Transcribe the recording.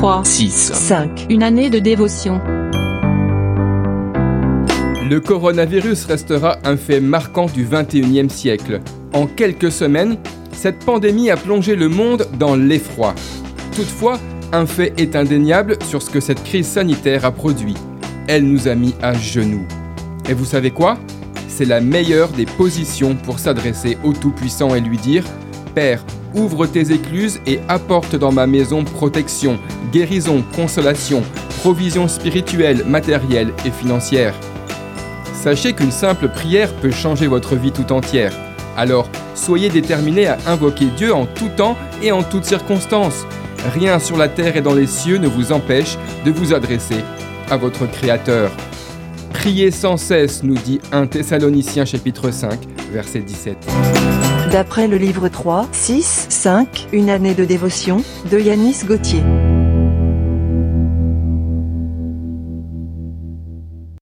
3, 6, 5. une année de dévotion. Le coronavirus restera un fait marquant du 21e siècle. En quelques semaines, cette pandémie a plongé le monde dans l'effroi. Toutefois, un fait est indéniable sur ce que cette crise sanitaire a produit. Elle nous a mis à genoux. Et vous savez quoi? C'est la meilleure des positions pour s'adresser au Tout-Puissant et lui dire Père, ouvre tes écluses et apporte dans ma maison protection, guérison, consolation, provision spirituelle, matérielle et financière. Sachez qu'une simple prière peut changer votre vie tout entière. Alors, soyez déterminés à invoquer Dieu en tout temps et en toutes circonstances. Rien sur la terre et dans les cieux ne vous empêche de vous adresser à votre Créateur. Priez sans cesse, nous dit 1 Thessaloniciens chapitre 5, verset 17. D'après le livre 3, 6, 5, Une année de dévotion, de Yanis Gauthier.